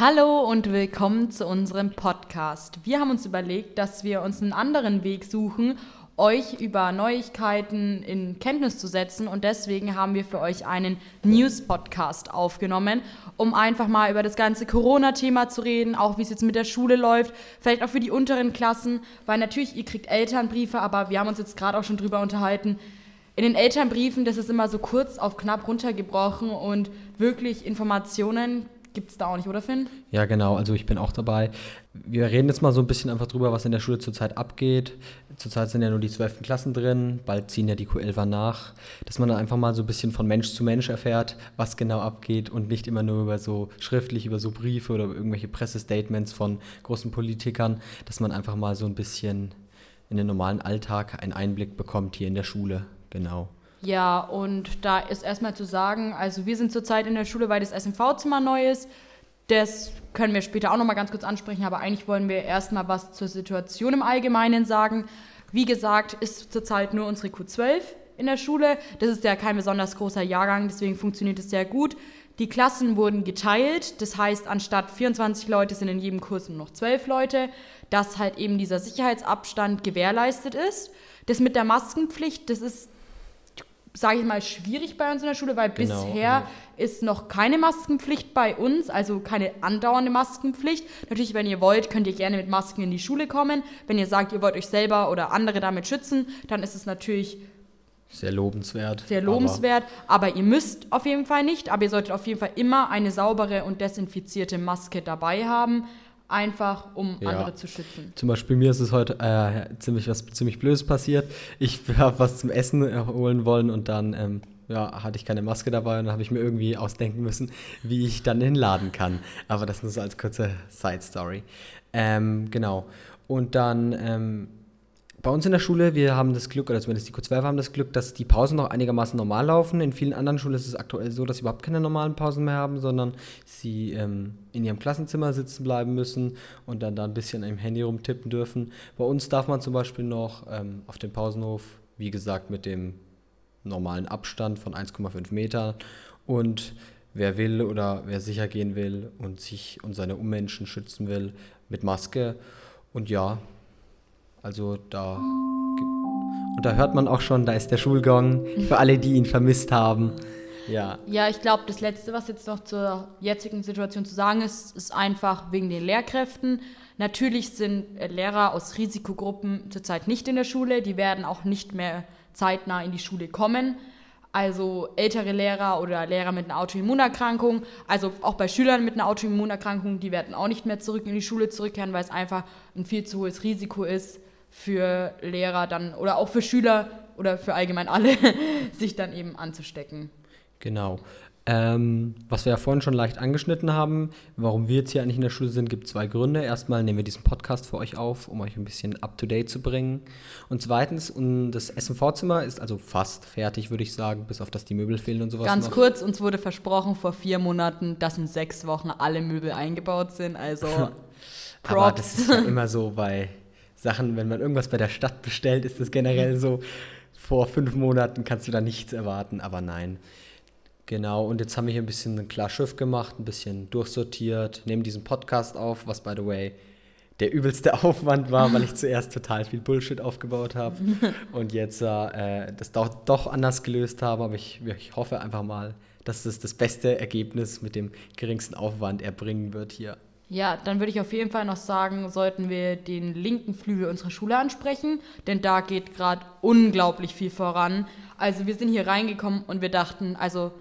Hallo und willkommen zu unserem Podcast. Wir haben uns überlegt, dass wir uns einen anderen Weg suchen, euch über Neuigkeiten in Kenntnis zu setzen. Und deswegen haben wir für euch einen News-Podcast aufgenommen, um einfach mal über das ganze Corona-Thema zu reden, auch wie es jetzt mit der Schule läuft, vielleicht auch für die unteren Klassen, weil natürlich ihr kriegt Elternbriefe, aber wir haben uns jetzt gerade auch schon drüber unterhalten, in den Elternbriefen, das ist immer so kurz auf knapp runtergebrochen und wirklich Informationen gibt es da auch nicht, oder Finn? Ja, genau. Also ich bin auch dabei. Wir reden jetzt mal so ein bisschen einfach drüber, was in der Schule zurzeit abgeht. Zurzeit sind ja nur die 12. Klassen drin, bald ziehen ja die Q11er nach. Dass man dann einfach mal so ein bisschen von Mensch zu Mensch erfährt, was genau abgeht und nicht immer nur über so schriftlich, über so Briefe oder irgendwelche Pressestatements von großen Politikern, dass man einfach mal so ein bisschen in den normalen Alltag einen Einblick bekommt hier in der Schule. Genau. Ja, und da ist erstmal zu sagen, also wir sind zurzeit in der Schule, weil das SMV-Zimmer neu ist. Das können wir später auch nochmal ganz kurz ansprechen, aber eigentlich wollen wir erstmal was zur Situation im Allgemeinen sagen. Wie gesagt, ist zurzeit nur unsere Q12 in der Schule. Das ist ja kein besonders großer Jahrgang, deswegen funktioniert es sehr gut. Die Klassen wurden geteilt, das heißt, anstatt 24 Leute sind in jedem Kurs nur noch 12 Leute, dass halt eben dieser Sicherheitsabstand gewährleistet ist. Das mit der Maskenpflicht, das ist sage ich mal, schwierig bei uns in der Schule, weil genau, bisher ja. ist noch keine Maskenpflicht bei uns, also keine andauernde Maskenpflicht. Natürlich, wenn ihr wollt, könnt ihr gerne mit Masken in die Schule kommen. Wenn ihr sagt, ihr wollt euch selber oder andere damit schützen, dann ist es natürlich sehr lobenswert. Sehr lobenswert, aber, aber ihr müsst auf jeden Fall nicht, aber ihr solltet auf jeden Fall immer eine saubere und desinfizierte Maske dabei haben einfach um ja. andere zu schützen. Zum Beispiel mir ist es heute äh, ziemlich was ziemlich Blödes passiert. Ich habe was zum Essen holen wollen und dann ähm, ja, hatte ich keine Maske dabei und dann habe ich mir irgendwie ausdenken müssen, wie ich dann in den Laden kann. Aber das nur so als kurze Side Story. Ähm, genau. Und dann ähm, bei uns in der Schule, wir haben das Glück, oder zumindest die Q12 haben das Glück, dass die Pausen noch einigermaßen normal laufen. In vielen anderen Schulen ist es aktuell so, dass sie überhaupt keine normalen Pausen mehr haben, sondern sie ähm, in ihrem Klassenzimmer sitzen bleiben müssen und dann da ein bisschen im Handy rumtippen dürfen. Bei uns darf man zum Beispiel noch ähm, auf dem Pausenhof, wie gesagt, mit dem normalen Abstand von 1,5 Meter und wer will oder wer sicher gehen will und sich und seine Ummenschen schützen will, mit Maske. Und ja, also da. Und da hört man auch schon, da ist der Schulgong für alle, die ihn vermisst haben. Ja. Ja, ich glaube, das Letzte, was jetzt noch zur jetzigen Situation zu sagen ist, ist einfach wegen den Lehrkräften. Natürlich sind Lehrer aus Risikogruppen zurzeit nicht in der Schule. Die werden auch nicht mehr zeitnah in die Schule kommen. Also ältere Lehrer oder Lehrer mit einer Autoimmunerkrankung, also auch bei Schülern mit einer Autoimmunerkrankung, die werden auch nicht mehr zurück in die Schule zurückkehren, weil es einfach ein viel zu hohes Risiko ist, für Lehrer dann oder auch für Schüler oder für allgemein alle, sich dann eben anzustecken. Genau. Ähm, was wir ja vorhin schon leicht angeschnitten haben, warum wir jetzt hier eigentlich in der Schule sind, gibt zwei Gründe. Erstmal nehmen wir diesen Podcast für euch auf, um euch ein bisschen up-to-date zu bringen. Und zweitens, das SMV-Zimmer ist also fast fertig, würde ich sagen, bis auf dass die Möbel fehlen und sowas. Ganz noch. kurz, uns wurde versprochen vor vier Monaten, dass in sechs Wochen alle Möbel eingebaut sind. Also Props. Aber das ist ja immer so bei Sachen, wenn man irgendwas bei der Stadt bestellt, ist das generell so, vor fünf Monaten kannst du da nichts erwarten, aber nein. Genau, und jetzt haben wir hier ein bisschen ein klar Schiff gemacht, ein bisschen durchsortiert, nehmen diesen Podcast auf, was by the way der übelste Aufwand war, weil ich zuerst total viel Bullshit aufgebaut habe und jetzt äh, das doch, doch anders gelöst habe, aber ich, ich hoffe einfach mal, dass es das beste Ergebnis mit dem geringsten Aufwand erbringen wird hier. Ja, dann würde ich auf jeden Fall noch sagen, sollten wir den linken Flügel unserer Schule ansprechen, denn da geht gerade unglaublich viel voran. Also wir sind hier reingekommen und wir dachten, also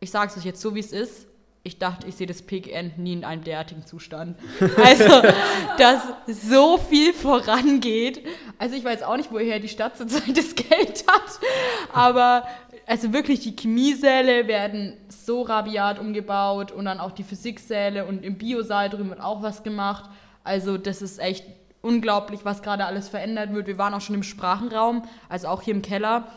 ich sage es euch jetzt so, wie es ist, ich dachte, ich sehe das PGN nie in einem derartigen Zustand. Also, dass so viel vorangeht. Also ich weiß auch nicht, woher die Stadt zurzeit das Geld hat, aber also wirklich, die Chemiesäle werden so rabiat umgebaut und dann auch die Physiksäle und im Biosaal drüben wird auch was gemacht. Also das ist echt unglaublich, was gerade alles verändert wird. Wir waren auch schon im Sprachenraum, also auch hier im Keller.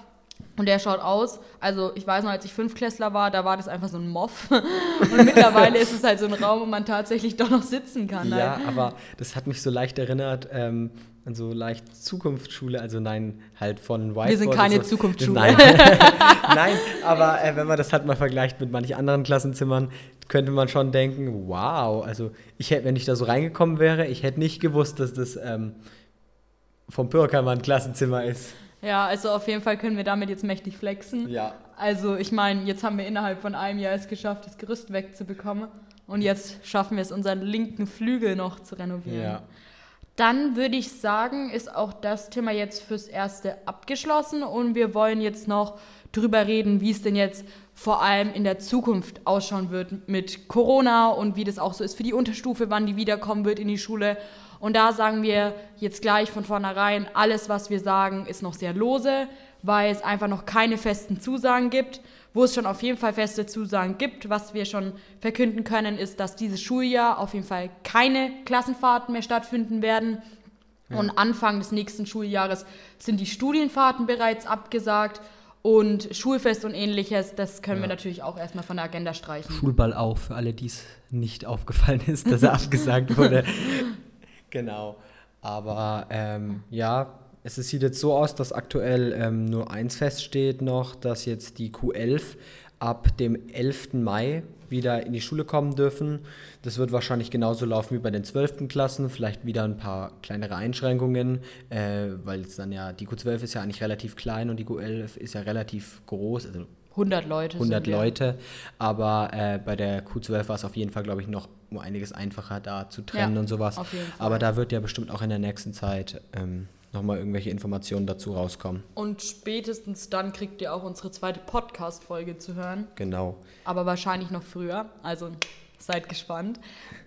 Und der schaut aus, also ich weiß noch, als ich Fünfklässler war, da war das einfach so ein Moff. Und mittlerweile ist es halt so ein Raum, wo man tatsächlich doch noch sitzen kann. Ja, halt. aber das hat mich so leicht erinnert ähm, an so leicht Zukunftsschule, also nein, halt von Whiteboard. Wir sind keine so. Zukunftsschule. Nein, nein aber äh, wenn man das halt mal vergleicht mit manchen anderen Klassenzimmern, könnte man schon denken, wow, also ich hätte, wenn ich da so reingekommen wäre, ich hätte nicht gewusst, dass das ähm, vom Pürkermann Klassenzimmer ist. Ja, also auf jeden Fall können wir damit jetzt mächtig flexen. Ja. Also ich meine, jetzt haben wir innerhalb von einem Jahr es geschafft, das Gerüst wegzubekommen. Und jetzt schaffen wir es, unseren linken Flügel noch zu renovieren. Ja. Dann würde ich sagen, ist auch das Thema jetzt fürs Erste abgeschlossen und wir wollen jetzt noch drüber reden, wie es denn jetzt vor allem in der Zukunft ausschauen wird mit Corona und wie das auch so ist für die Unterstufe, wann die wiederkommen wird in die Schule und da sagen wir jetzt gleich von vornherein, alles, was wir sagen, ist noch sehr lose, weil es einfach noch keine festen Zusagen gibt. Wo es schon auf jeden Fall feste Zusagen gibt, was wir schon verkünden können, ist, dass dieses Schuljahr auf jeden Fall keine Klassenfahrten mehr stattfinden werden. Ja. Und Anfang des nächsten Schuljahres sind die Studienfahrten bereits abgesagt. Und Schulfest und ähnliches, das können ja. wir natürlich auch erstmal von der Agenda streichen. Schulball auch, für alle, die es nicht aufgefallen ist, dass er abgesagt wurde. Genau. Aber ähm, ja, es sieht jetzt so aus, dass aktuell ähm, nur eins feststeht noch, dass jetzt die Q11 ab dem 11. Mai wieder in die Schule kommen dürfen. Das wird wahrscheinlich genauso laufen wie bei den 12. Klassen, vielleicht wieder ein paar kleinere Einschränkungen, äh, weil es dann ja, die Q12 ist ja eigentlich relativ klein und die Q11 ist ja relativ groß, also 100 Leute. 100 Leute, aber äh, bei der Q12 war es auf jeden Fall, glaube ich, noch um einiges einfacher da zu trennen ja, und sowas. Aber da wird ja bestimmt auch in der nächsten Zeit ähm, nochmal irgendwelche Informationen dazu rauskommen. Und spätestens dann kriegt ihr auch unsere zweite Podcast-Folge zu hören. Genau. Aber wahrscheinlich noch früher, also seid gespannt.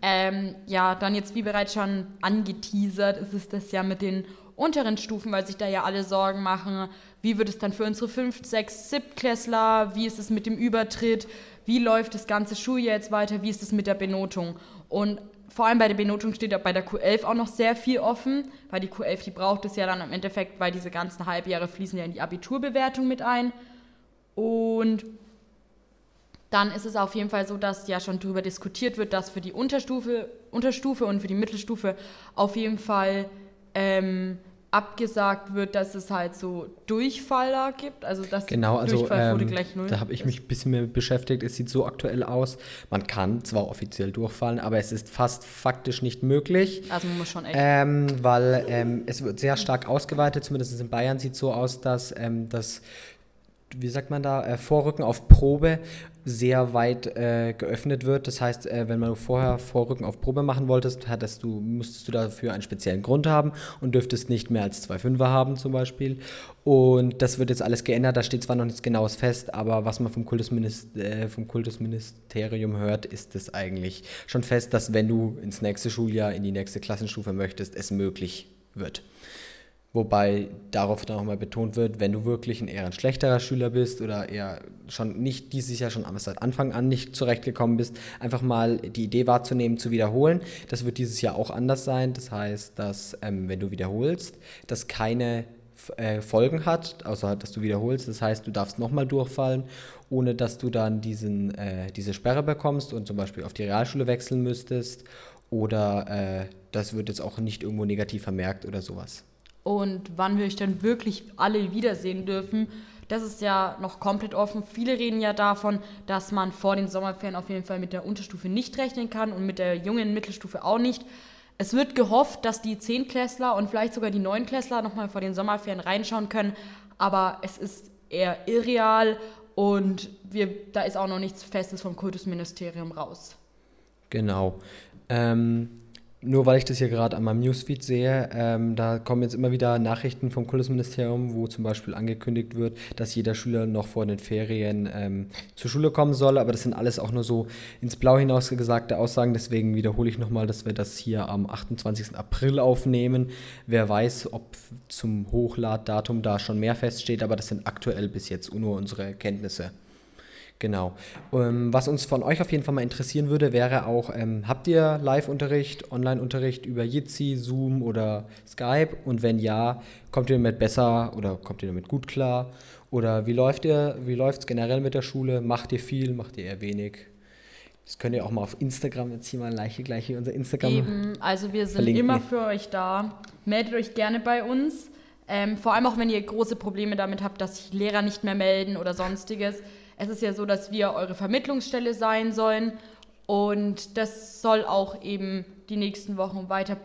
Ähm, ja, dann jetzt wie bereits schon angeteasert, ist es das ja mit den unteren Stufen, weil sich da ja alle Sorgen machen, wie wird es dann für unsere 5., 6., 7. Klässler, wie ist es mit dem Übertritt, wie läuft das ganze Schuljahr jetzt weiter, wie ist es mit der Benotung. Und vor allem bei der Benotung steht bei der Q11 auch noch sehr viel offen, weil die Q11, die braucht es ja dann im Endeffekt, weil diese ganzen Halbjahre fließen ja in die Abiturbewertung mit ein. Und dann ist es auf jeden Fall so, dass ja schon darüber diskutiert wird, dass für die Unterstufe, Unterstufe und für die Mittelstufe auf jeden Fall ähm, abgesagt wird, dass es halt so Durchfaller gibt. Also dass genau, also, Durchfallquote ähm, gleich null. Da habe ich mich ein bisschen mehr beschäftigt. Es sieht so aktuell aus. Man kann zwar offiziell durchfallen, aber es ist fast faktisch nicht möglich. Also man muss schon echt. Ähm, weil ähm, es wird sehr stark ausgeweitet. Zumindest in Bayern sieht es so aus, dass ähm, das wie sagt man da, äh, Vorrücken auf Probe sehr weit äh, geöffnet wird. Das heißt, äh, wenn man vorher Vorrücken auf Probe machen wolltest, hattest du, musstest du dafür einen speziellen Grund haben und dürftest nicht mehr als zwei Fünfer haben zum Beispiel. Und das wird jetzt alles geändert. Da steht zwar noch nichts Genaues fest, aber was man vom, Kultusminist äh, vom Kultusministerium hört, ist es eigentlich schon fest, dass wenn du ins nächste Schuljahr, in die nächste Klassenstufe möchtest, es möglich wird. Wobei darauf dann auch mal betont wird, wenn du wirklich ein eher ein schlechterer Schüler bist oder eher schon nicht dieses Jahr schon seit Anfang an nicht zurechtgekommen bist, einfach mal die Idee wahrzunehmen, zu wiederholen. Das wird dieses Jahr auch anders sein. Das heißt, dass ähm, wenn du wiederholst, das keine äh, Folgen hat, außer dass du wiederholst. Das heißt, du darfst nochmal durchfallen, ohne dass du dann diesen, äh, diese Sperre bekommst und zum Beispiel auf die Realschule wechseln müsstest. Oder äh, das wird jetzt auch nicht irgendwo negativ vermerkt oder sowas. Und wann wir euch dann wirklich alle wiedersehen dürfen, das ist ja noch komplett offen. Viele reden ja davon, dass man vor den Sommerferien auf jeden Fall mit der Unterstufe nicht rechnen kann und mit der jungen Mittelstufe auch nicht. Es wird gehofft, dass die Zehntklässler und vielleicht sogar die Neunklässler nochmal vor den Sommerferien reinschauen können, aber es ist eher irreal und wir, da ist auch noch nichts Festes vom Kultusministerium raus. Genau. Ähm, nur weil ich das hier gerade an meinem Newsfeed sehe, ähm, da kommen jetzt immer wieder Nachrichten vom Kultusministerium, wo zum Beispiel angekündigt wird, dass jeder Schüler noch vor den Ferien ähm, zur Schule kommen soll. Aber das sind alles auch nur so ins Blau hinaus gesagte Aussagen. Deswegen wiederhole ich nochmal, dass wir das hier am 28. April aufnehmen. Wer weiß, ob zum Hochladdatum da schon mehr feststeht, aber das sind aktuell bis jetzt nur unsere Kenntnisse. Genau. Ähm, was uns von euch auf jeden Fall mal interessieren würde, wäre auch, ähm, habt ihr Live-Unterricht, Online-Unterricht über Jitsi, Zoom oder Skype? Und wenn ja, kommt ihr damit besser oder kommt ihr damit gut klar? Oder wie läuft ihr, wie läuft es generell mit der Schule? Macht ihr viel, macht ihr eher wenig? Das könnt ihr auch mal auf Instagram, jetzt hier mal gleich, gleich unser Instagram. Eben, also wir sind verlinken. immer für euch da. Meldet euch gerne bei uns. Ähm, vor allem auch, wenn ihr große Probleme damit habt, dass sich Lehrer nicht mehr melden oder sonstiges. Es ist ja so, dass wir eure Vermittlungsstelle sein sollen und das soll auch eben die nächsten Wochen weiter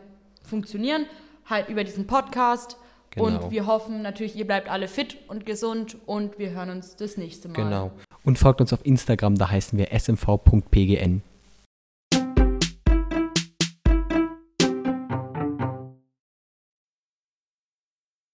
funktionieren, halt über diesen Podcast. Genau. Und wir hoffen natürlich, ihr bleibt alle fit und gesund und wir hören uns das nächste Mal. Genau. Und folgt uns auf Instagram, da heißen wir smv.pgn.